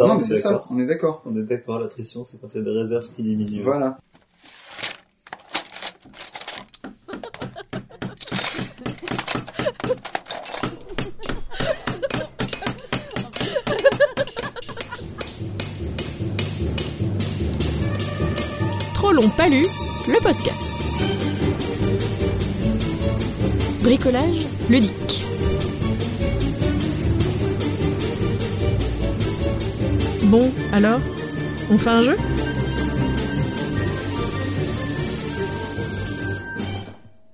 Non, mais c'est ça, on est d'accord. On est d'accord, l'attrition, c'est quand il y a des réserves qui diminuent. Voilà. Trop long pas lu, le podcast. Bricolage ludique. Bon, alors, on fait un jeu?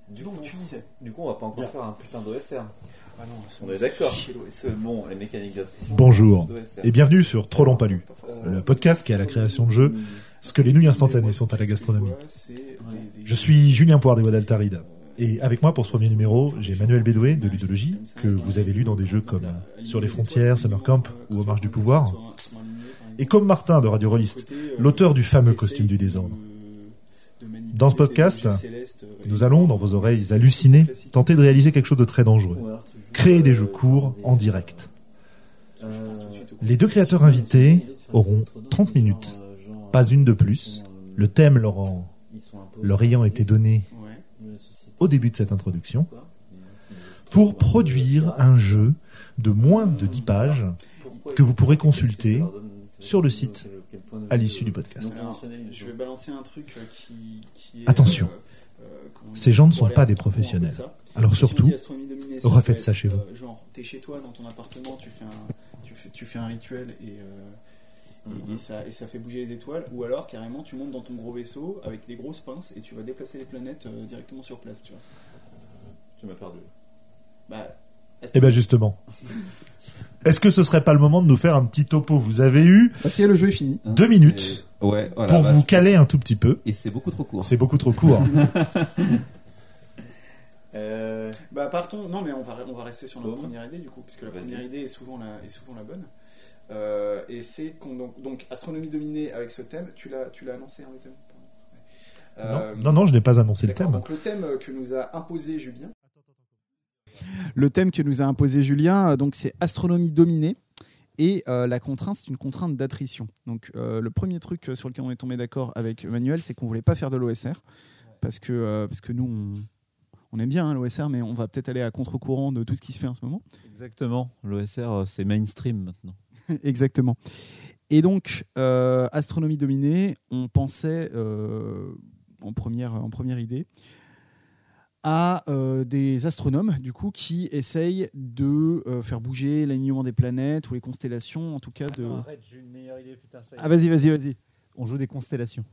Du coup, tu disais. du coup, on va pas encore faire un putain d'OSR. Ah non, On est d'accord. Bon, les mécaniques d'attrition. Bonjour et bienvenue sur Trop long pas lu, Euh, le podcast qui est à la création de jeux, ce que les nouilles instantanées sont à la gastronomie. Je suis Julien Poire des Voix d'Altaride. Et avec moi pour ce premier numéro, j'ai Manuel Bédoué de Ludologie, que vous avez lu dans des jeux comme Sur les frontières, Summer Camp ou Aux marches du pouvoir. Et comme Martin de Radio Rolliste, l'auteur du fameux costume du désordre. Dans ce podcast, Nous allons, dans vos oreilles hallucinées, tenter de réaliser quelque chose de très dangereux. Créer des euh, jeux courts en direct. euh, Les deux créateurs invités auront 30 minutes, euh, pas une de plus, le thème leur, en- leur ayant été donné au début de cette introduction, euh, pour produire euh, un jeu de moins de 10 pages que vous pourrez consulter sur le site à l'issue du podcast. Je vais balancer un truc euh, qui, qui est. Attention. euh, euh, Ces gens ne sont pas des professionnels. Alors surtout, refaites ça chez vous. genre, t'es chez toi dans ton appartement, tu fais un, tu fais, tu fais un rituel et, euh, et- et ça, et ça fait bouger les étoiles. Ou alors carrément, tu montes dans ton gros vaisseau avec des grosses pinces et tu vas déplacer les planètes euh, directement sur place, tu vois. Tu m'as perdu. Bah, eh ben justement, est-ce que ce serait pas le moment de nous faire un petit topo? Vous avez eu Bah, si le jeu est fini. Deux minutes Ouais, voilà. pour bah, vous caler un tout petit peu. Et c'est beaucoup trop court. C'est beaucoup trop court. Euh, Bah partons, non mais on va, on va rester sur notre première idée du coup, puisque la première idée est souvent la, est souvent la bonne. Euh, et c'est donc, donc astronomie dominée avec ce thème, tu l'as, tu l'as annoncé hein, le thème? Ouais. Euh, Non, non, non, je n'ai pas annoncé le thème. Donc le thème que nous a imposé Julien. Le thème que nous a imposé Julien, euh, donc c'est astronomie dominée. Et euh, la contrainte, c'est une contrainte d'attrition. Donc euh, le premier truc sur lequel on est tombé d'accord avec Manuel, c'est qu'on voulait pas faire de l'OSR parce que euh, parce que nous on, on aime bien hein, l'OSR, mais on va peut-être aller à contre-courant de tout ce qui se fait en ce moment. Exactement. L'OSR, c'est mainstream maintenant. Exactement. Et donc, astronomie dominée, on pensait en, première, en première idée à euh, des astronomes du coup qui essayent de euh, faire bouger l'alignement des planètes ou les constellations, en tout cas de. Arrête, j'ai une meilleure idée. Putain, ça y est. Ah vas-y, vas-y, vas-y. On joue des constellations.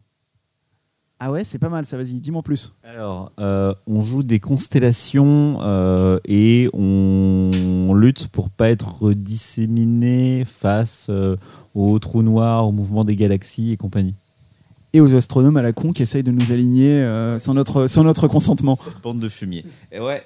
Ah ouais, c'est pas mal ça. Vas-y, dis-moi en plus. Alors, euh, on joue des constellations euh, et on lutte pour pas être disséminé face euh, aux trous noirs, au mouvement des galaxies et compagnie. Et aux astronomes à la con qui essayent de nous aligner euh, sans notre consentement. Bande de fumier. Et ouais,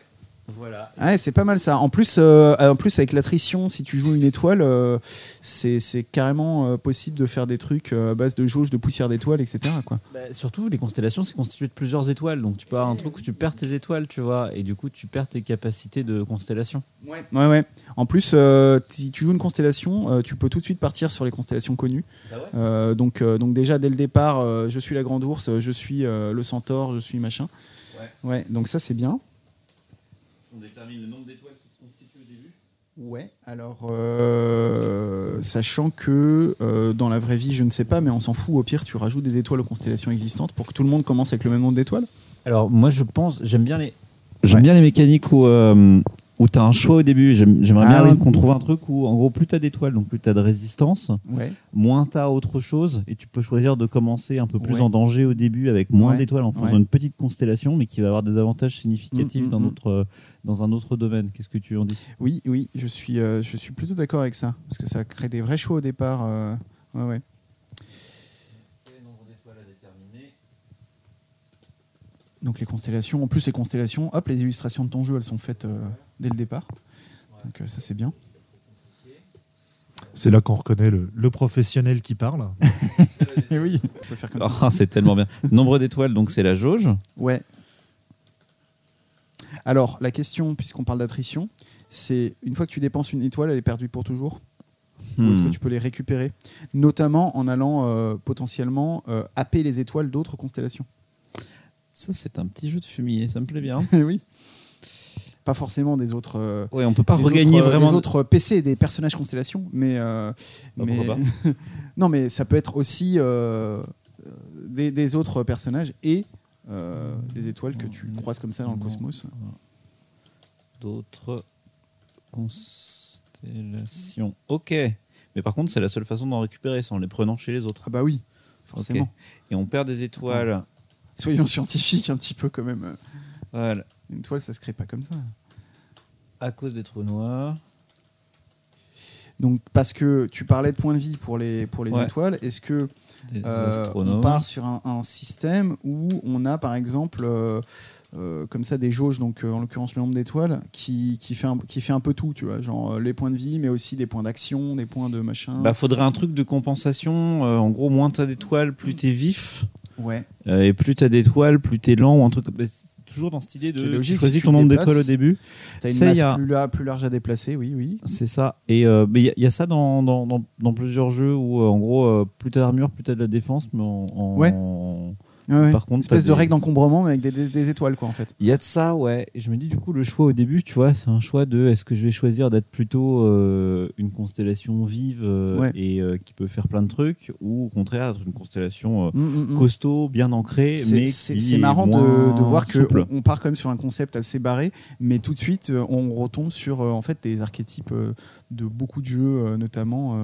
voilà. Ah Ouais, c'est pas mal ça. En plus, euh, en plus avec l'attrition, si tu joues une étoile, euh, c'est c'est carrément euh, possible de faire des trucs euh, à base de jauge, de poussière d'étoiles, etc. Quoi. Bah, surtout, les constellations, c'est constitué de plusieurs étoiles. Donc, tu peux avoir un truc où tu perds tes étoiles, tu vois, et du coup, tu perds tes capacités de constellation. Ouais, ouais. En plus, euh, si tu joues une constellation, euh, tu peux tout de suite partir sur les constellations connues. Euh, donc, euh, donc déjà dès le départ, euh, je suis la grande ours, je suis euh, le centaure, je suis machin. Ouais. donc ça c'est bien. On détermine le nombre d'étoiles qui constituent au début. Ouais. Alors, euh, sachant que euh, dans la vraie vie, je ne sais pas, mais on s'en fout. Au pire, tu rajoutes des étoiles aux constellations existantes pour que tout le monde commence avec le même nombre d'étoiles. Alors, moi, je pense, j'aime bien les, j'aime Ouais. bien les mécaniques où, euh, où tu as un choix au début. J'aime- J'aimerais Ah bien oui. qu'on trouve un truc où, en gros, plus tu as d'étoiles, donc plus tu as de résistance, Ouais. moins tu as autre chose, et tu peux choisir de commencer un peu plus Ouais. en danger au début avec moins Ouais. d'étoiles en faisant Ouais. une petite constellation, mais qui va avoir des avantages significatifs Mm, mm, dans, mm. notre, dans un autre domaine. Qu'est-ce que tu en dis? Oui, oui, je suis, euh, je suis plutôt d'accord avec ça, parce que ça crée des vrais choix au départ. euh, ouais, ouais. Donc les constellations, en plus les constellations, hop, les illustrations de ton jeu, elles sont faites euh, dès le départ. Donc euh, ça c'est bien. C'est là qu'on reconnaît le, le professionnel qui parle. Et oui. Ah, C'est tellement bien. Nombre d'étoiles, donc c'est la jauge. Ouais. Alors la question, puisqu'on parle d'attrition, c'est une fois que tu dépenses une étoile, elle est perdue pour toujours? Ou est-ce que Hmm. tu peux les récupérer? Notamment en allant euh, potentiellement euh, happer les étoiles d'autres constellations. Ça, c'est un petit jeu de fumier, ça me plaît bien. Eh oui. Pas forcément des autres. euh, Ouais, on peut pas regagner autres, euh, vraiment. des autres PC, des personnages constellations, mais, euh, Bah, mais- pourquoi non, mais ça peut être aussi euh, des, des autres personnages et euh, des étoiles que tu croises comme ça dans le cosmos. D'autres constellations. Ok. Mais par contre, c'est la seule façon d'en récupérer, c'est en les prenant chez les autres. Ah bah oui, forcément. Et on perd des étoiles. Soyons scientifiques un petit peu quand même. Voilà. Une toile, ça se crée pas comme ça. À cause des trous noirs. Donc parce que tu parlais de points de vie pour les pour les Ouais. étoiles, est-ce que Euh, on part sur un, un système où on a par exemple euh, euh, comme ça des jauges, donc en l'occurrence le nombre d'étoiles, qui, qui, fait un, qui fait un peu tout, tu vois, genre les points de vie, mais aussi des points d'action, des points de machin. Bah, faudrait un truc de compensation. en gros, moins t'as d'étoiles, plus t'es vif. Ouais. Euh, et plus t'as d'étoiles, plus t'es lent ou un truc. comme- c'est Toujours dans cette idée Ce de logique, choisis si ton nombre d'étoiles au début. T'as une Ça, masse a- plus, la- plus large à déplacer, oui, oui. C'est ça. Et euh, mais il y, a- il y a ça dans, dans, dans, dans plusieurs jeux où euh, en gros plus t'as d'armure, plus t'as de la défense, mais en, en- Ouais. Ouais. par contre espèce t'as de des- règle d'encombrement, mais avec des, des- des étoiles, quoi, en fait. Il y a de ça, ouais. Et je me dis du coup le choix au début, tu vois, c'est un choix de est-ce que je vais choisir d'être plutôt euh, une constellation vive euh, Ouais. et euh, qui peut faire plein de trucs, ou au contraire être une constellation Mm, mm, mm. costaud, bien ancrée, C'est- mais marrant de, voir que souple. on, part quand même sur un concept assez barré, mais tout de suite on retombe sur en fait des archétypes de beaucoup de jeux, notamment.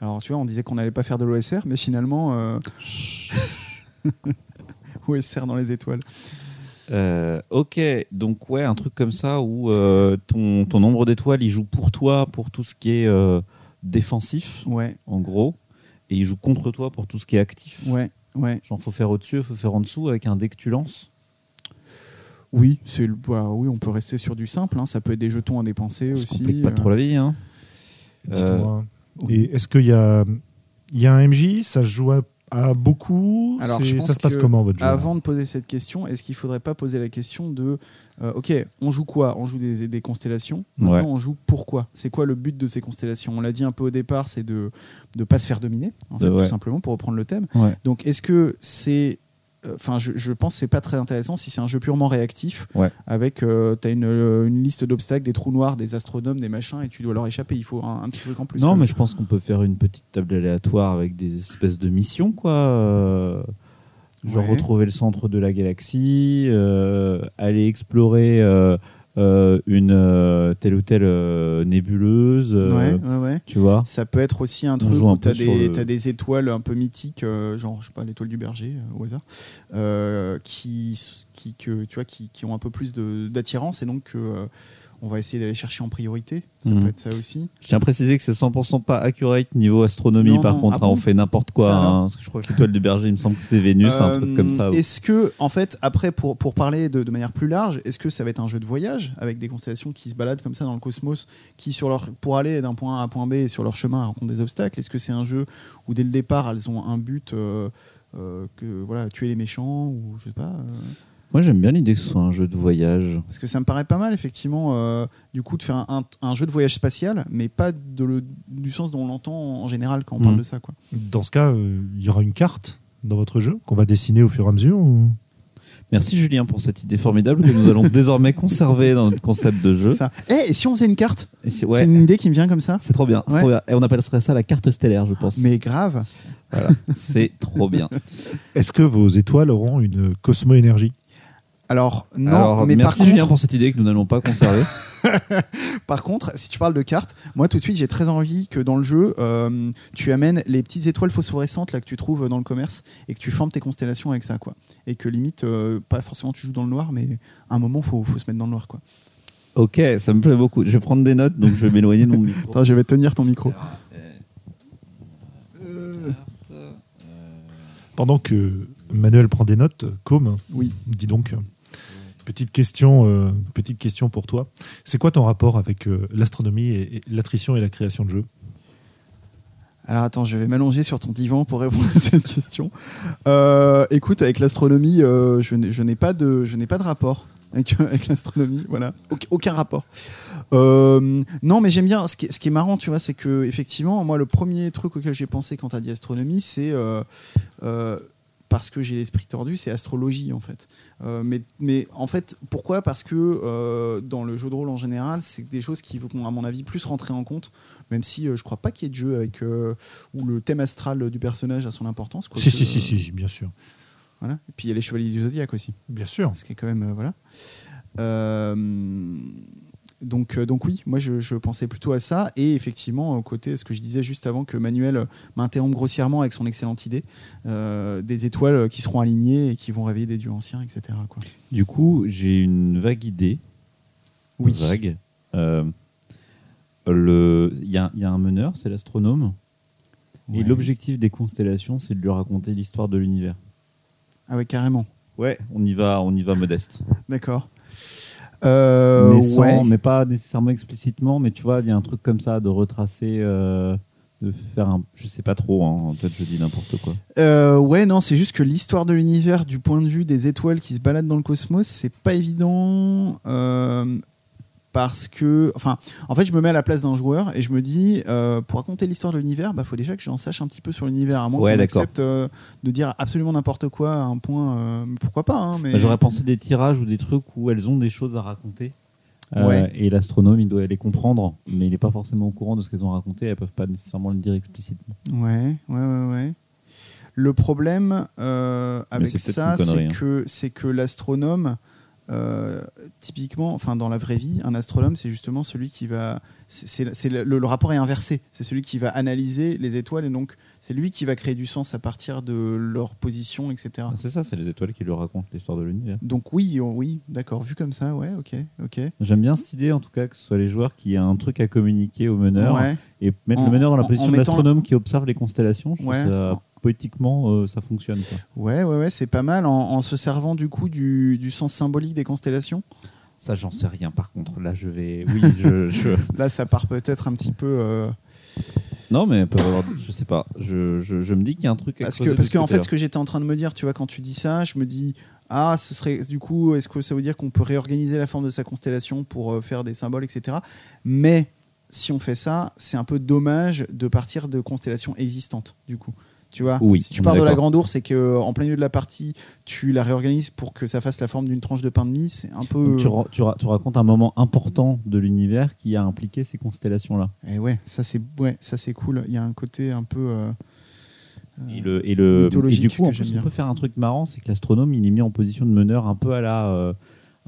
alors tu vois, on disait qu'on n'allait pas faire de l'OSR, mais finalement OSR dans les étoiles. Euh, ok, donc ouais, un truc comme ça où euh, ton, ton nombre d'étoiles, il joue pour toi pour tout ce qui est euh, défensif, Ouais, en gros, et il joue contre toi pour tout ce qui est actif. ouais, ouais. Genre, faut faire au-dessus, faut faire en dessous avec un dé que tu lances. Oui, c'est le- bah, oui, on peut rester sur du simple. hein, Ça peut être des jetons à dépenser aussi. complique pas euh, trop la vie, hein. Et est-ce qu'il y a, il y a un MJ Ça se joue à, à beaucoup Alors, C'est- je pense Ça se passe comment votre jeu Avant de poser cette question, est-ce qu'il ne faudrait pas poser la question de euh, OK, on joue quoi? On joue des, des constellations. Maintenant, Ouais. on joue pourquoi? C'est quoi le but de ces constellations? On l'a dit un peu au départ, c'est de ne pas se faire dominer, en fait, De- ouais. tout simplement, pour reprendre le thème. Ouais. Donc, est-ce que c'est. Euh, Enfin, je, je pense que c'est pas très intéressant si c'est un jeu purement réactif, Ouais. avec tu as une, euh, une liste d'obstacles, des trous noirs, des astronomes, des machins, et tu dois leur échapper. Il faut un, un petit truc en plus. non, mais je pense qu'on peut faire une petite table aléatoire avec des espèces de missions, quoi. euh, Genre Ouais. retrouver le centre de la galaxie, euh, aller explorer euh, une euh, telle ou telle euh, nébuleuse, Ouais, ouais, ouais. tu vois. Ça peut être aussi un truc où tu as, des le- t'as des étoiles un peu mythiques, genre, je sais pas, l'étoile du berger, au hasard, qui, qui, que, tu vois, qui, qui ont un peu plus d'attirance et donc on va essayer d'aller chercher en priorité. Ça Mhm. peut être ça aussi. Je tiens à préciser que c'est 100% pas accurate niveau astronomie, Non, par non. contre, Ah hein, bon on fait n'importe quoi. Hein, parce que je crois que l'étoile du berger, il me semble que c'est Vénus, un truc comme ça. Euh, Est-ce que, en fait, après, pour, pour parler de, de manière plus large, est-ce que ça va être un jeu de voyage avec des constellations qui se baladent comme ça dans le cosmos, qui sur leur, pour aller d'un point A à un point B et sur leur chemin rencontrent des obstacles? Est-ce que c'est un jeu où dès le départ elles ont un but euh, euh, que voilà tuer les méchants ou je sais pas Moi, j'aime bien l'idée que ce soit un jeu de voyage. Parce que ça me paraît pas mal effectivement euh, du coup de faire un, un jeu de voyage spatial, mais pas de le- du sens dont on l'entend en général quand on parle Mhm. de ça quoi. Dans ce cas, euh, il y aura une carte dans votre jeu qu'on va dessiner au fur et à mesure ou- Merci Julien pour cette idée formidable que nous allons désormais conserver dans notre concept de jeu. Ça. Eh, et si on faisait une carte? C'est une idée qui me vient comme ça? c'est trop bien. c'est Ouais. trop bien. Et on appellerait ça la carte stellaire, je pense. Mais grave. Voilà, c'est trop bien. Est-ce que vos étoiles auront une cosmo-énergie? Alors non, Alors, mais merci par Julien contre, pour cette idée que nous n'allons pas conserver. par contre, si tu parles de cartes, moi tout de suite j'ai très envie que dans le jeu, euh, tu amènes les petites étoiles phosphorescentes là que tu trouves dans le commerce et que tu formes tes constellations avec ça quoi. Et que limite, euh, pas forcément tu joues dans le noir, mais à un moment faut, faut se mettre dans le noir quoi. ok, ça me plaît beaucoup. Je vais prendre des notes, donc je vais m'éloigner de mon micro. Attends, je vais tenir ton micro. Pendant que Manuel prend des notes, Com, Oui. dis donc, petite question, euh, petite question pour toi. C'est quoi ton rapport avec euh, l'astronomie et, l'attrition et la création de jeux? Alors attends, je vais m'allonger sur ton divan pour répondre à cette question. Euh, écoute, avec l'astronomie, je n'ai pas de, rapport avec, l'astronomie. Voilà, Auc- aucun rapport. Non, mais j'aime bien. Ce qui, est, marrant, tu vois, c'est que effectivement, moi, le premier truc auquel j'ai pensé quand t'as dit astronomie, c'est parce que j'ai l'esprit tordu, c'est astrologie en fait. Euh, mais, mais en fait, pourquoi? Parce que euh, dans le jeu de rôle en général, c'est des choses qui vont, à mon avis, plus rentrer en compte. Même si euh, je crois pas qu'il y ait de jeu avec euh, où le thème astral du personnage a son importance. Si, si, si, si, bien sûr. Voilà. Et puis il y a les chevaliers du zodiaque aussi. Bien sûr. Ce qui est quand même. euh, voilà. Donc, euh, donc oui, moi je, je pensais plutôt à ça. Et effectivement, au côté, ce que je disais juste avant, que Manuel m'interrompt grossièrement avec son excellente idée, euh, des étoiles qui seront alignées et qui vont réveiller des dieux anciens, etc. Quoi. Du coup, j'ai une vague idée. Oui. Vague. Euh, le- Il y, a- y a un meneur, c'est l'astronome. Et l'objectif des constellations, c'est de lui raconter l'histoire de l'univers. Ah ouais, carrément. Ouais, on y va, on y va modeste. D'accord. Euh, mais, sans- ouais. mais pas nécessairement explicitement, mais tu vois, il y a un truc comme ça de retracer, euh, de faire un. Je sais pas trop, hein, peut-être je dis n'importe quoi. Euh, ouais, non, c'est juste que l'histoire de l'univers, du point de vue des étoiles qui se baladent dans le cosmos, c'est pas évident. Parce que, enfin, en fait, je me mets à la place d'un joueur et je me dis, euh, pour raconter l'histoire de l'univers, bah, faut déjà que j'en sache un petit peu sur l'univers, à moins Ouais, qu'on accepte euh, de dire absolument n'importe quoi à un point. euh, pourquoi pas hein, mais... Bah, J'aurais pensé des tirages ou des trucs où elles ont des choses à raconter. Ouais. Et l'astronome, il doit les comprendre, mais il n'est pas forcément au courant de ce qu'elles ont raconté. Elles peuvent pas nécessairement le dire explicitement. Ouais, ouais, ouais, ouais. Le problème avec ça, c'est hein. que c'est que l'astronome, euh, typiquement, enfin dans la vraie vie, un astronome, c'est justement celui qui va, c'est le, le rapport est inversé. C'est celui qui va analyser les étoiles et donc c'est lui qui va créer du sens à partir de leur position, etc. C'est ça, c'est les étoiles qui lui racontent l'histoire de l'univers. Donc oui, oh, oui, d'accord, vu comme ça, ouais, ok, ok. J'aime bien cette idée, en tout cas, que ce soit les joueurs qui aient un truc à communiquer au meneur Ouais. et mettre En- le meneur dans la position en de l'astronome qui observe les constellations. Je trouve Ouais. ça, poétiquement, euh, ça fonctionne. quoi. Ouais, ouais, ouais, c'est pas mal en, en se servant du coup du, du sens symbolique des constellations. Ça, j'en sais rien. Par contre, là, je vais. Oui, je. je- Là, ça part peut-être un petit peu. euh, Non, mais. Je sais pas. Je, je, je me dis qu'il y a un truc à Parce que, parce ce que en fait, ce que j'étais en train de me dire, tu vois, quand tu dis ça, je me dis, ah, ce serait, du coup, est-ce que ça veut dire qu'on peut réorganiser la forme de sa constellation pour euh, faire des symboles, etc. Mais si on fait ça, c'est un peu dommage de partir de constellations existantes, du coup. Tu vois, Oui, si tu pars de la grande ours et que en plein milieu de la partie, tu la réorganises pour que ça fasse la forme d'une tranche de pain de mie, c'est un peu. Tu, ra- tu ra- tu racontes un moment important de l'univers qui a impliqué ces constellations-là. Et ouais, ça c'est ouais, ça c'est cool. Il y a un côté un peu. euh, Et, le, et, le, et du coup, en plus, on peut faire un truc marrant, c'est que l'astronome, il est mis en position de meneur un peu à la, euh,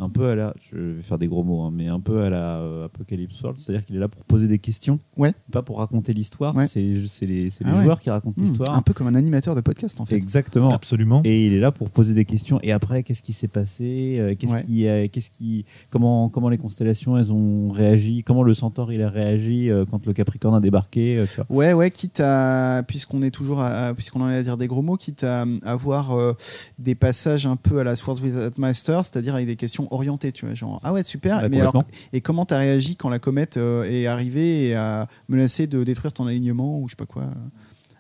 un peu à la, je vais faire des gros mots, hein, mais un peu à la euh, Apocalypse World, c'est-à-dire qu'il est là pour poser des questions, Ouais. pas pour raconter l'histoire. Ouais. C'est, c'est les, c'est Ah les ouais. joueurs qui racontent hmm, l'histoire. un peu comme un animateur de podcast en fait. Exactement. Absolument. Et il est là pour poser des questions. Et après, qu'est-ce qui s'est passé Euh, Qu'est-ce Ouais. qui, euh, qu'est-ce qui, comment, comment les constellations elles ont réagi Comment le Centaure il a réagi euh, quand le Capricorne a débarqué euh, tu vois Ouais, ouais, quitte à, puisqu'on est toujours, puisqu'on en est à dire des gros mots, quitte à avoir euh, des passages un peu à la Swords Without Master, c'est-à-dire avec des questions orientées, tu vois, genre ah ouais super, Ouais, mais alors et comment t'as réagi quand la comète euh, est arrivée et a menacé de détruire ton alignement ou je sais pas quoi, euh,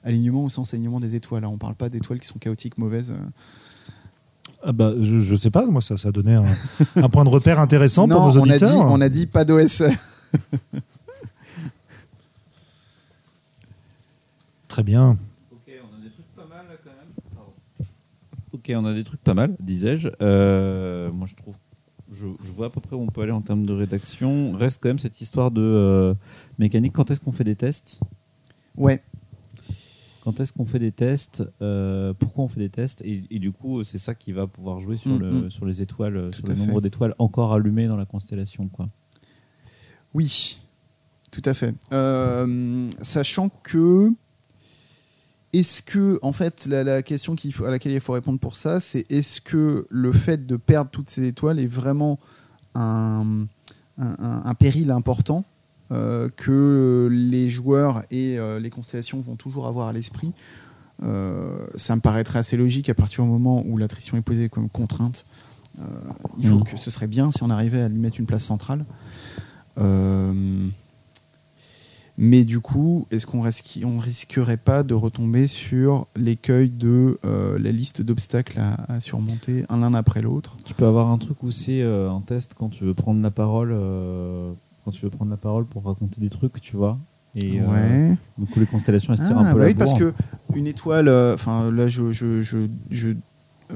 alignement au sens alignement des étoiles? On parle pas d'étoiles qui sont chaotiques, mauvaises. euh. Ah bah, je, je sais pas, moi ça, ça donnait un, un point de repère intéressant non, pour nos on a auditeurs. dit, on a dit pas d'OS. Très bien. Ok, on a des trucs pas mal là quand même. Ok, on a des trucs pas mal, disais-je. Euh, moi, je trouve, je, je vois à peu près où on peut aller en termes de rédaction. Reste quand même cette histoire de euh, mécanique. Quand est-ce qu'on fait des tests? Ouais. Quand est-ce qu'on fait des tests? Euh, Pourquoi on fait des tests? Et, et du coup, c'est ça qui va pouvoir jouer sur, le, Mhm. sur les étoiles, euh, sur le nombre d'étoiles encore allumées dans la constellation. Quoi. Oui, tout à fait. Euh, sachant que, est-ce que, en fait, la, la question faut, à laquelle il faut répondre pour ça, c'est est-ce que le fait de perdre toutes ces étoiles est vraiment un, un- un- un péril important euh, que les joueurs et euh, les constellations vont toujours avoir à l'esprit? Euh, Ça me paraîtrait assez logique à partir du moment où l'attrition est posée comme contrainte. Il faut Mhm. que ce serait bien si on arrivait à lui mettre une place centrale. Mais du coup, est-ce qu'on risque- on risquerait pas de retomber sur l'écueil de euh, la liste d'obstacles à, à surmonter un l'un après l'autre? Tu peux avoir un truc où c'est euh, un test quand tu veux prendre la parole. euh, quand tu veux prendre la parole pour raconter des trucs, tu vois. Et ouais. du coup, les constellations, elles se tirent Ah, un peu bah la oui, parce que une étoile, enfin là je, je, je, je,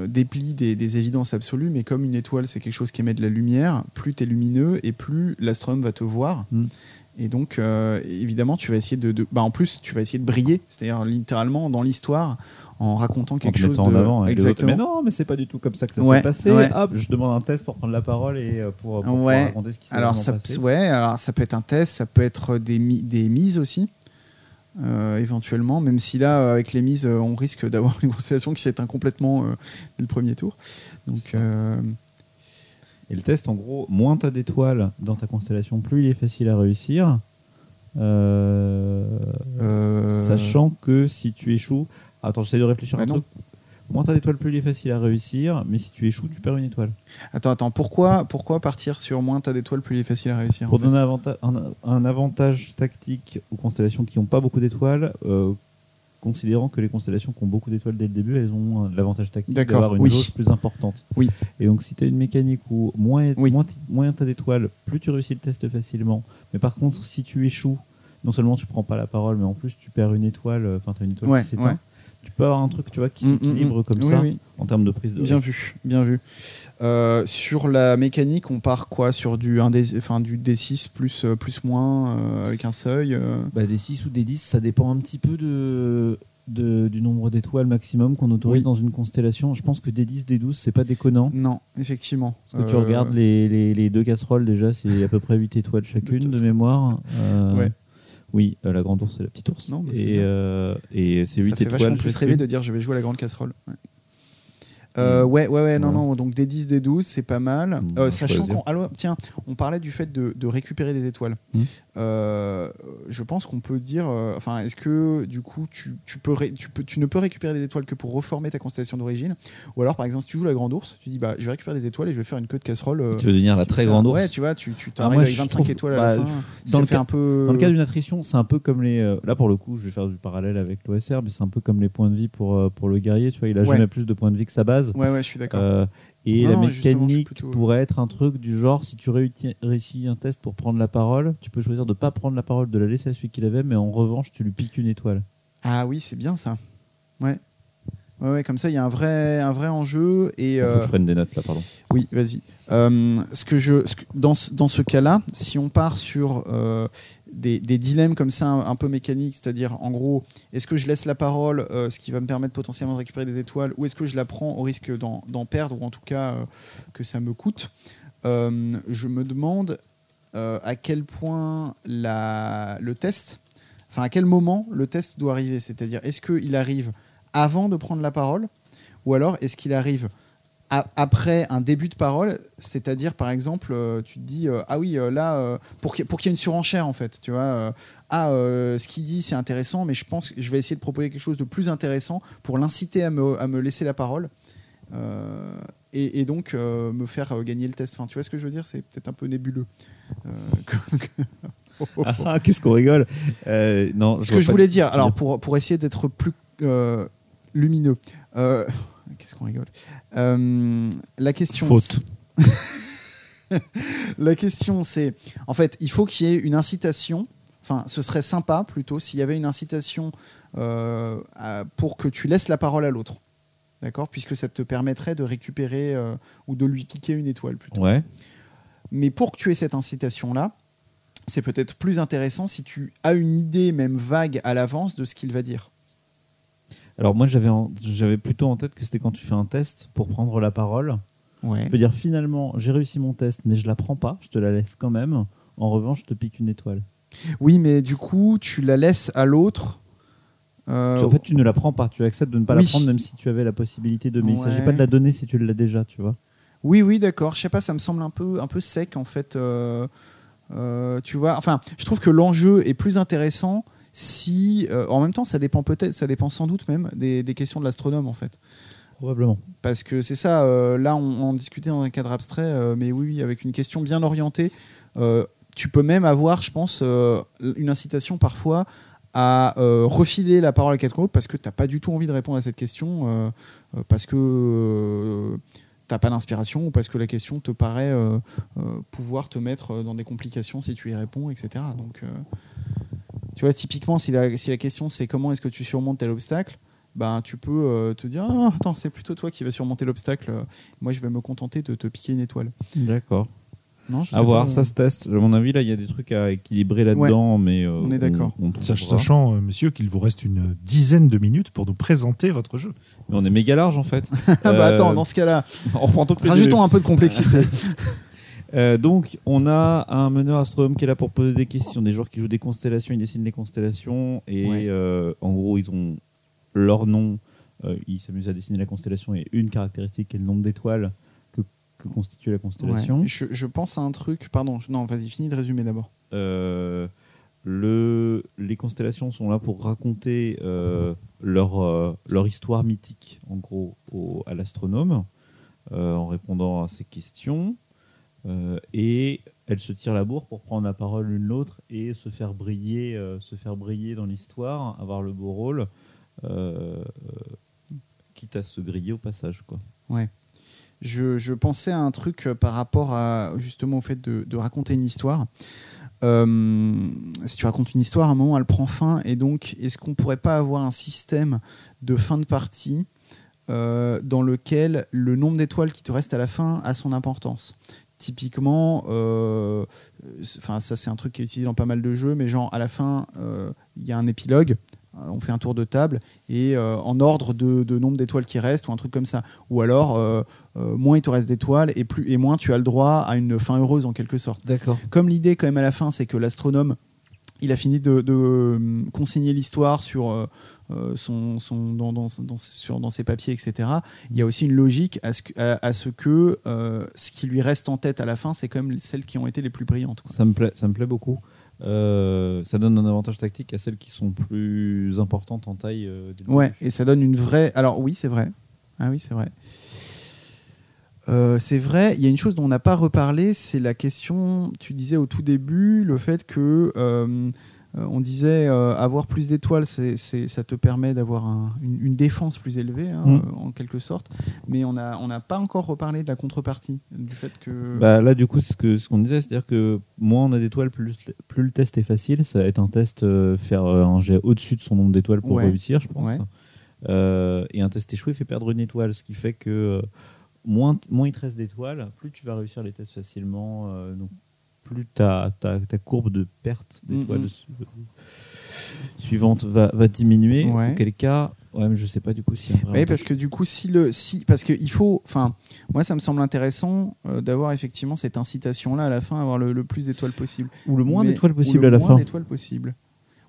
déplie des, des évidences absolues, mais comme une étoile c'est quelque chose qui émet de la lumière, plus tu es lumineux et plus l'astronome va te voir. Mm. Et donc euh, évidemment tu vas essayer de, de- bah, en plus tu vas essayer de briller, c'est-à-dire littéralement dans l'histoire en racontant en quelque te chose de en avant. exactement. mais non, mais c'est pas du tout comme ça que ça Ouais, s'est passé. ouais. Hop, je demande un test pour prendre la parole et euh, pour, pour Ouais. raconter ce qui s'est Alors ça, passé. ouais, alors ça peut être un test, ça peut être des, mi- des mises aussi, euh, éventuellement, même si là, avec les mises, on risque d'avoir une constellation qui s'éteint complètement euh, dès le premier tour. Donc, euh, Et le test, en gros, moins tu as d'étoiles dans ta constellation, plus il est facile à réussir. Euh, euh, Sachant que si tu échoues. Attends, j'essaie de réfléchir Ouais, un non. truc. Moins tu as d'étoiles, plus il est facile à réussir. Mais si tu échoues, tu perds une étoile. Attends, attends, pourquoi, pourquoi partir sur moins t'as d'étoiles, plus il est facile à réussir Pour donner un, un avantage tactique aux constellations qui n'ont pas beaucoup d'étoiles, euh, considérant que les constellations qui ont beaucoup d'étoiles dès le début, elles ont euh, l'avantage tactique d'avoir une oui. jauge plus importante. Oui. Et donc, si tu as une mécanique où moins, Oui. moins, tu as d'étoiles, plus tu réussis le test facilement. Mais par contre, si tu échoues, non seulement tu prends pas la parole, mais en plus tu perds une étoile, euh, enfin, tu as une étoile Ouais, qui s'éteint. ouais. Tu peux avoir un truc tu vois, qui Mm, mm, s'équilibre mm. comme ça en termes de prise de Bien risque. vu, bien vu. Euh, sur la mécanique, on part quoi Sur du, 1 D, enfin, du D6 plus, euh, plus moins euh, avec un seuil euh, Bah, des 6 ou des 10, ça dépend un petit peu de, de- du nombre d'étoiles maximum qu'on autorise Oui. dans une constellation. Je pense que des 10, des 12, c'est pas déconnant. Non, effectivement. Parce que tu regardes les, les- les deux casseroles, déjà, c'est à peu près 8 étoiles chacune de mémoire. Ouais. Oui, la grande ours et la petite ours. Non, et et c'est 8 Ça fait étoiles. vachement plus rêver de dire je vais jouer à la grande casserole. Ouais. Euh, ouais, ouais, ouais, non, non, donc des 10, des 12, c'est pas mal. Mm, Euh, sachant qu'on. Tiens, on parlait du fait de, de récupérer des étoiles. Mm. Euh, je pense qu'on peut dire. euh, Enfin, est-ce que du coup, tu, tu peux ré- tu, peux, tu ne peux récupérer des étoiles que pour reformer ta constellation d'origine? Ou alors, par exemple, si tu joues la grande ours, tu dis bah, je vais récupérer des étoiles et je vais faire une queue de casserole. euh, Tu veux devenir la très grande ours Ouais, tu vois, tu, tu Ah, t'arrives avec je 25 trouve- étoiles à la bah, fin. dans le cas- un peu. Dans le cas d'une attrition, c'est un peu comme les. euh, là, pour le coup, je vais faire du parallèle avec l'OSR, mais c'est un peu comme les points de vie pour, pour le guerrier. Tu vois, il a Ouais. jamais plus de points de vie que sa base. Ouais, ouais, je suis d'accord. Euh, et Non, la mécanique plutôt- pourrait être un truc du genre si tu réussis un test pour prendre la parole, tu peux choisir de pas prendre la parole, de la laisser à celui qui l'avait, mais en revanche, tu lui piques une étoile. Ah oui, c'est bien ça. Ouais. Ouais, ouais, comme ça, il y a un vrai, un vrai enjeu. Et, Il faut euh, que je prenne des notes là, pardon. Oui, vas-y. Euh, ce que je, ce que- dans, ce- dans ce cas-là, si on part sur euh, des, dilemmes comme ça, un, peu mécaniques, c'est-à-dire en gros, est-ce que je laisse la parole, euh, ce qui va me permettre potentiellement de récupérer des étoiles, ou est-ce que je la prends au risque d'en perdre, ou en tout cas euh, que ça me coûte? Euh, Je me demande à quel point la, le test, enfin à quel moment le test doit arriver, c'est-à-dire est-ce qu'il arrive avant de prendre la parole, ou alors est-ce qu'il arrive après un début de parole, c'est-à-dire par exemple, euh, tu te dis euh, ah oui euh, là pour qu'il y ait une surenchère en fait, tu vois ah ce qu'il dit c'est intéressant, mais je pense que je vais essayer de proposer quelque chose de plus intéressant pour l'inciter à me, à me laisser la parole euh, et, et donc euh, me faire gagner le test. Enfin, tu vois ce que je veux dire? C'est peut-être un peu nébuleux. Euh, comme- Ah, qu'est-ce qu'on rigole? Non, ce que je voulais dire, alors pour, pour essayer d'être plus lumineux, qu'est-ce qu'on rigole Euh, La question. Faute. la question, c'est en fait, il faut qu'il y ait une incitation. Enfin, ce serait sympa plutôt s'il y avait une incitation euh, à- pour que tu laisses la parole à l'autre. D'accord? Puisque ça te permettrait de récupérer euh, ou de lui piquer une étoile plutôt. Ouais. Mais pour que tu aies cette incitation-là, c'est peut-être plus intéressant si tu as une idée, même vague, à l'avance de ce qu'il va dire. Alors moi j'avais j'avais plutôt en tête que c'était quand tu fais un test pour prendre la parole. Ouais. Tu peux dire finalement j'ai réussi mon test mais je la prends pas, je te la laisse quand même. En revanche je te pique une étoile. Oui, mais du coup, tu la laisses à l'autre. euh, En fait tu ne la prends pas, tu acceptes de ne pas Oui. la prendre même si tu avais la possibilité de. Mais il ne s'agit Ouais. pas de la donner si tu l'as déjà, tu vois. Oui, oui, d'accord. Je sais pas, ça me semble un peu, un peu sec en fait. euh, euh, tu vois, enfin, je trouve que l'enjeu est plus intéressant si, euh, en même temps, ça dépend peut-être, ça dépend sans doute même des, des questions de l'astronome en fait. Probablement. Parce que c'est ça, euh, là on, on discutait dans un cadre abstrait, euh, mais oui, oui, avec une question bien orientée, tu peux même avoir, je pense, une incitation parfois à refiler la parole à quelqu'un d'autre parce que tu n'as pas du tout envie de répondre à cette question, parce que t'as pas d'inspiration ou parce que la question te paraît euh, euh, pouvoir te mettre dans des complications si tu y réponds, etc. Donc, euh, tu vois, typiquement, si la, si la question c'est comment est-ce que tu surmontes tel obstacle, ben, tu peux euh, te dire Ah, attends, c'est plutôt toi qui vas surmonter l'obstacle. Moi, je vais me contenter de te piquer une étoile. D'accord. Non, je sais À voir, pas. ça se teste. À mon avis, là, il y a des trucs à équilibrer là-dedans, mais euh, on est d'accord. Sachant, euh, monsieur, qu'il vous reste une dizaine de minutes pour nous présenter votre jeu. Mais on est méga large en fait. Ah bah Euh, attends, dans ce cas-là, rajoutons un peu de complexité. Euh, donc, on a un meneur astronome qui est là pour poser des questions. Des joueurs qui jouent des constellations, ils dessinent les constellations. Et Ouais. euh, en gros, ils ont leur nom. euh, ils s'amusent à dessiner la constellation et une caractéristique qui est le nombre d'étoiles que, que constitue la constellation. Ouais. Je, je pense à un truc. Pardon, je- non, vas-y, finis de résumer d'abord. Le, les constellations sont là pour raconter leur, leur histoire mythique, en gros, au- à l'astronome, en répondant à ses questions. Euh, et elles se tirent la bourre pour prendre la parole l'une l'autre et se faire briller, euh, se faire briller dans l'histoire, avoir le beau rôle, euh, quitte à se griller au passage. Quoi. Je, je pensais à un truc par rapport à justement au fait de, raconter une histoire. Si tu racontes une histoire, à un moment, elle prend fin. Et donc, est-ce qu'on pourrait pas avoir un système de fin de partie dans lequel le nombre d'étoiles qui te reste à la fin a son importance? Typiquement, euh, enfin ça c'est un truc qui est utilisé dans pas mal de jeux, mais genre à la fin, euh, il y a un épilogue, euh, on fait un tour de table, et euh, en ordre de, de nombre d'étoiles qui restent, ou un truc comme ça. Ou alors, euh, euh, moins il te reste d'étoiles, et, plus, et moins tu as le droit à une fin heureuse en quelque sorte. D'accord. Comme l'idée quand même à la fin, c'est que l'astronome, il a fini de, de, consigner l'histoire sur, euh, euh, son, son, dans, dans, dans- sur, dans ses papiers, etc. Il y a aussi une logique à ce que, à, à ce, que euh, ce qui lui reste en tête à la fin, c'est quand même celles qui ont été les plus brillantes. quoi. Ça me plaît, ça me plaît beaucoup. Euh, ça donne un avantage tactique à celles qui sont plus importantes en taille. euh, Ouais, et ça donne une vraie. Alors oui, c'est vrai. Ah oui, c'est vrai. Euh, c'est vrai, il y a une chose dont on n'a pas reparlé, c'est la question, tu disais au tout début, le fait que euh, on disait euh, avoir plus d'étoiles, c'est, ça te permet d'avoir un- une, une défense plus élevée, hein, Mm. euh, en quelque sorte. Mais on n'a on pas encore reparlé de la contrepartie, du fait que... Bah, là, du coup, ce que ce qu'on disait, c'est-à-dire que moins on a d'étoiles, plus, plus le test est facile. Ça va être un test, euh, faire euh, un jet au-dessus de son nombre d'étoiles pour Ouais. réussir, je pense. Ouais. Euh, et un test échoué fait perdre une étoile, ce qui fait que euh, moins, il te reste d'étoiles, plus tu vas réussir les tests facilement. euh, donc, plus ta, ta, ta courbe de perte d'étoiles Mhm. su- suivante va, va diminuer. Ouais. Auquel cas, ouais, mais je sais pas du coup si. Oui, parce que du coup, si le, si, parce qu'il faut, enfin, moi, ça me semble intéressant euh, d'avoir effectivement cette incitation-là à la fin, avoir le, le plus d'étoiles possible. Ou le moins d'étoiles possible le à la moins fin. d'étoiles possible.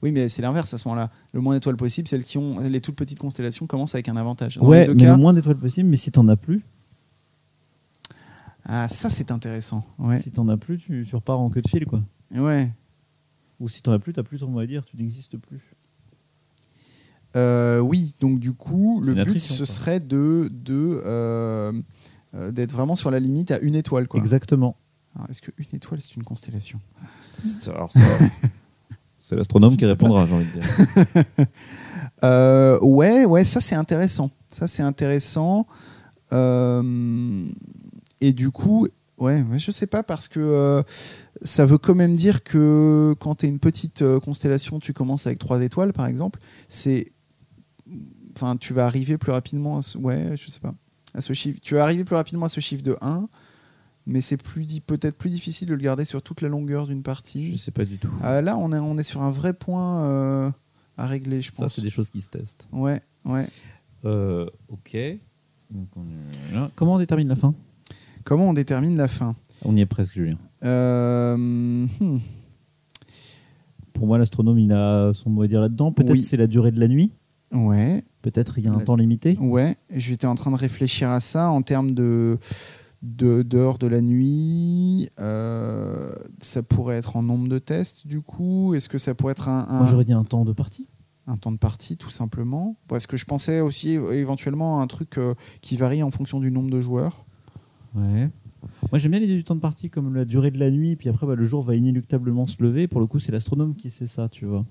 Oui, mais c'est l'inverse à ce moment-là. Le moins d'étoiles possible, celles qui ont les toutes petites constellations commencent avec un avantage. Dans Ouais, les deux mais cas, le moins d'étoiles possible, mais si t'en as plus, ah, ça c'est intéressant. Ouais, si t'en as plus, tu, tu repars en queue de fil, quoi. ouais. Ou si t'en as plus, t'as plus ton mot à dire, tu n'existes plus. Euh, oui. Donc du coup, le but attrition, ce quoi. serait de, de euh, euh, d'être vraiment sur la limite à une étoile, quoi. Exactement. Alors, Est-ce que une étoile c'est une constellation? C'est- alors ça, c'est l'astronome qui répondra, j'ai envie de dire. Euh, ouais, ouais, ça c'est intéressant. Ça c'est intéressant. Euh, et du coup, ouais, je sais pas parce que euh, ça veut quand même dire que quand tu es une petite euh, constellation, tu commences avec trois étoiles par exemple, c'est. Enfin, tu vas arriver plus rapidement à ce. Ouais, je sais pas. À ce chiffre. Tu vas arriver plus rapidement à ce chiffre de 1, mais c'est plus peut-être plus difficile de le garder sur toute la longueur d'une partie. Je sais pas du tout. Ah, là, on est, on est sur un vrai point euh, à régler, je Ça, pense. c'est des choses qui se testent. Ouais, ouais. Ok. Donc, on est là. Comment on détermine la fin? Comment on détermine la fin On y est presque, Julien. Euh, hmm. Pour moi, l'astronome, il a son mot à dire là-dedans. Peut-être Oui. c'est la durée de la nuit. Ouais, Peut-être il y a un La- temps limité. ouais. J'étais en train de réfléchir à ça en termes de de- d'heures de, la nuit. Euh, ça pourrait être en nombre de tests, du coup. Est-ce que ça pourrait être un, un- Moi, j'aurais dit un temps de partie. un temps de partie, tout simplement Parce que je pensais aussi éventuellement à un truc euh, qui varie en fonction du nombre de joueurs. Ouais. Moi, j'aime bien l'idée du temps de partie comme la durée de la nuit. Puis après, bah, le jour va inéluctablement se lever. Pour le coup, c'est l'astronome qui sait ça, tu vois.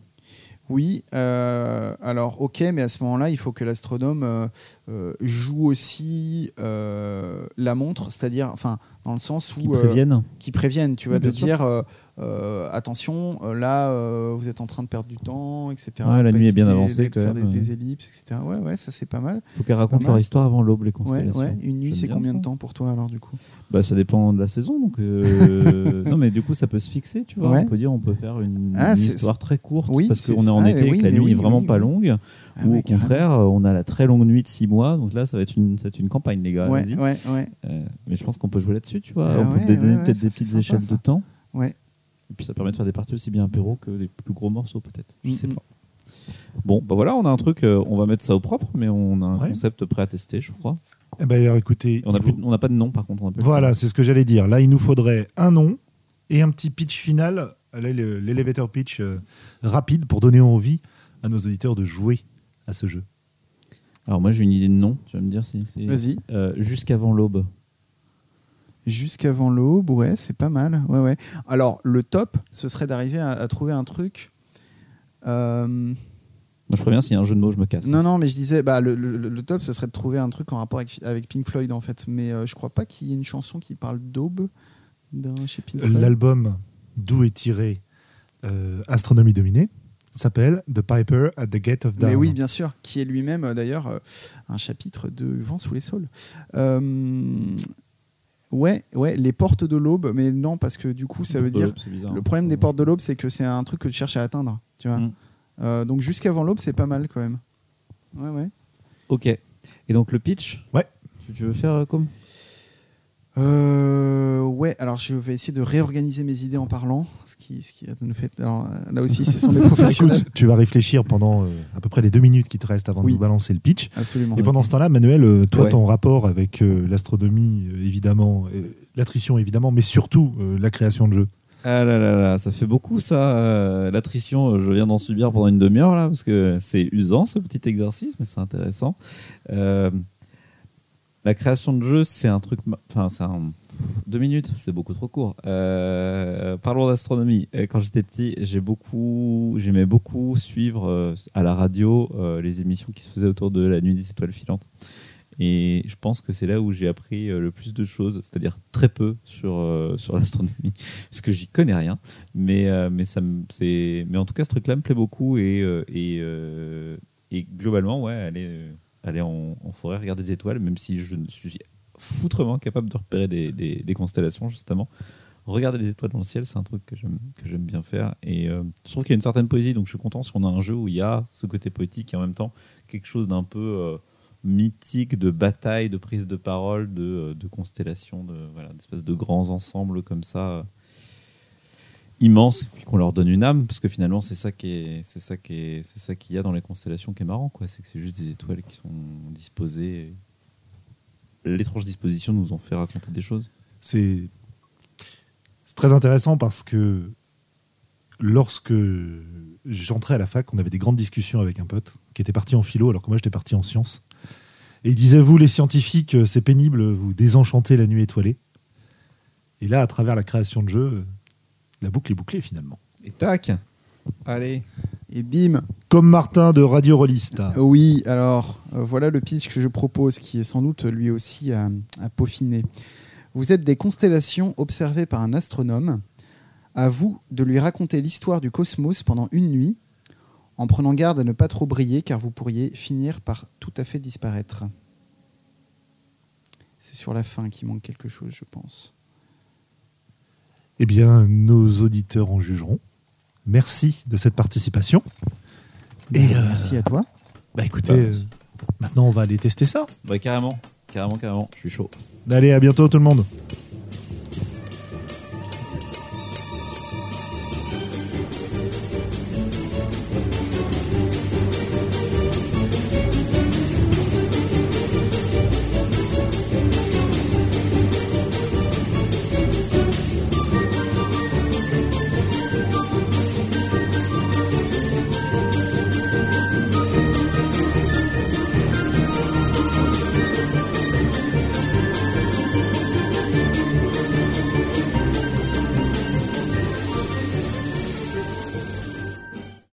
Oui, euh, alors ok, mais à ce moment-là, il faut que l'astronome euh, joue aussi euh, la montre, c'est-à-dire, enfin, dans le sens Qui où euh, préviennent. qui préviennent, tu vois, Oui, de sûr. dire euh, euh, attention, euh, là, euh, vous êtes en train de perdre du temps, etc. Ouais, la nuit est bien avancée, quand faire même, des, des ellipses, etc. Ouais, ouais, ça c'est pas mal. faut qu'elles racontent leur histoire avant l'aube, les constellations. ouais. Une nuit, c'est bien combien ça. de temps pour toi alors du coup? Bah, ça dépend de la saison. Donc, euh, non, mais du coup, ça peut se fixer, tu vois. On peut dire, on peut faire une, Ah, une histoire très courte Oui, parce qu'on est en été et oui, que la nuit oui, est vraiment pas longue. Ah ou ouais, au contraire, on a la très longue nuit de 6 mois. Donc là, ça va être une, ça va être une campagne, les gars. Ouais, allez-y. ouais, ouais, Euh, mais je pense qu'on peut jouer là-dessus, tu vois. Ah on peut ouais, donner peut-être des petites échelles ça. de temps. ouais. Et puis ça permet de faire des parties aussi bien apéro que des plus gros morceaux, peut-être. Je sais Mhm. pas. Bon, bah voilà, on a un truc, euh, on va mettre ça au propre, mais on a un Ouais. concept prêt à tester, je crois. Eh ben, alors, écoutez, on n'a il plus- vous- on n'a pas de nom, par contre. On a plus le voilà, c'est ce que j'allais dire. Là, il nous faudrait un nom et un petit pitch final, l'elevator pitch euh, rapide pour donner envie à nos auditeurs de jouer à ce jeu. Alors moi, j'ai une idée de nom. Tu vas me dire si c'est Vas-y. Euh, jusqu'avant l'aube. Jusqu'avant l'aube, ouais, c'est pas mal. Ouais, ouais. Alors, le top, ce serait d'arriver à, à trouver un truc. euh, Moi, je préviens, s'il y a un jeu de mots, je me casse. Non, non, mais je disais, bah, le, le- le top, ce serait de trouver un truc en rapport avec, avec Pink Floyd, en fait. Mais euh, je crois pas qu'il y ait une chanson qui parle d'aube d'un- chez Pink Floyd. L'album d'où est tiré euh, Astronomie dominée s'appelle The Piper at the Gate of Dawn. Mais oui, bien sûr, qui est lui-même euh, d'ailleurs euh, un chapitre de Vent sous les saules. Euh, ouais, ouais, les portes de l'aube, mais non, parce que du coup, ça veut dire. Le hein. problème des portes de l'aube, c'est que c'est un truc que tu cherches à atteindre. Tu vois Mm. Euh, donc jusqu'avant l'aube, c'est pas mal quand même. Ouais, ouais. Ok. Et donc le pitch? Ouais. Tu, veux faire comme? Euh, ouais, alors je vais essayer de réorganiser mes idées en parlant. Ce qui, ce qui nous fait. alors, là aussi, ce sont des professionnels. Écoute, tu vas réfléchir pendant euh, à peu près les deux minutes qui te restent avant Oui. de nous balancer le pitch. Absolument. Et pendant ce temps-là, Manuel, euh, toi, Ouais. ton rapport avec euh, l'astronomie, évidemment, l'attrition, évidemment, mais surtout euh, la création de jeux. Ah là là là, ça fait beaucoup ça. L'attrition, je viens d'en subir pendant une demi-heure là, parce que c'est usant ce petit exercice, mais c'est intéressant. Euh, la création de jeu, c'est un truc. Enfin, c'est un. Deux minutes, c'est beaucoup trop court. Euh, parlons d'astronomie. Euh, Quand j'étais petit, j'aimais beaucoup suivre euh, à la radio les émissions qui se faisaient autour de la nuit des étoiles filantes. Et je pense que c'est là où j'ai appris le plus de choses, c'est-à-dire très peu sur, sur l'astronomie, parce que j'y connais rien. Mais, mais, ça mais en tout cas, ce truc-là me plaît beaucoup. Et, et, et globalement, ouais, aller, euh, aller en, forêt, regarder des étoiles, même si je suis foutrement capable de repérer des, constellations, justement. Regarder les étoiles dans le ciel, c'est un truc que j'aime, bien faire. Et euh, je trouve qu'il y a une certaine poésie, donc je suis content si on a un jeu où il y a ce côté poétique et en même temps quelque chose d'un peu euh, mythique de bataille, de prise de parole, de, euh, de constellation, de voilà, d'espèces de grands ensembles comme ça immenses, et qu'on leur donne une âme, parce que finalement c'est ça qui est, c'est ça qui est, c'est ça qu'il y a dans les constellations qui est marrant. C'est que c'est juste des étoiles qui sont disposées. L'étrange disposition nous ont fait raconter des choses. C'est très intéressant parce que lorsque j'entrais à la fac, on avait des grandes discussions avec un pote qui était parti en philo alors que moi j'étais parti en sciences. Et il disait, vous les scientifiques, euh, c'est pénible, vous désenchantez la nuit étoilée. Et là, à travers la création de jeux, la boucle est bouclée finalement. Et tac Allez Et bim Comme Martin de Radio Rolliste. Oui, alors euh, voilà le pitch que je propose, qui est sans doute lui aussi à, à peaufiner. Vous êtes des constellations observées par un astronome. À vous de lui raconter l'histoire du cosmos pendant une nuit, en prenant garde à ne pas trop briller, car vous pourriez finir par tout à fait disparaître. C'est sur la fin qu'il manque quelque chose, je pense. Eh bien, nos auditeurs en jugeront. Merci de cette participation. Et, euh, Merci à toi. Bah écoutez, Bah, euh, maintenant on va aller tester ça. Bah carrément, carrément, carrément, je suis chaud. Allez, à bientôt tout le monde.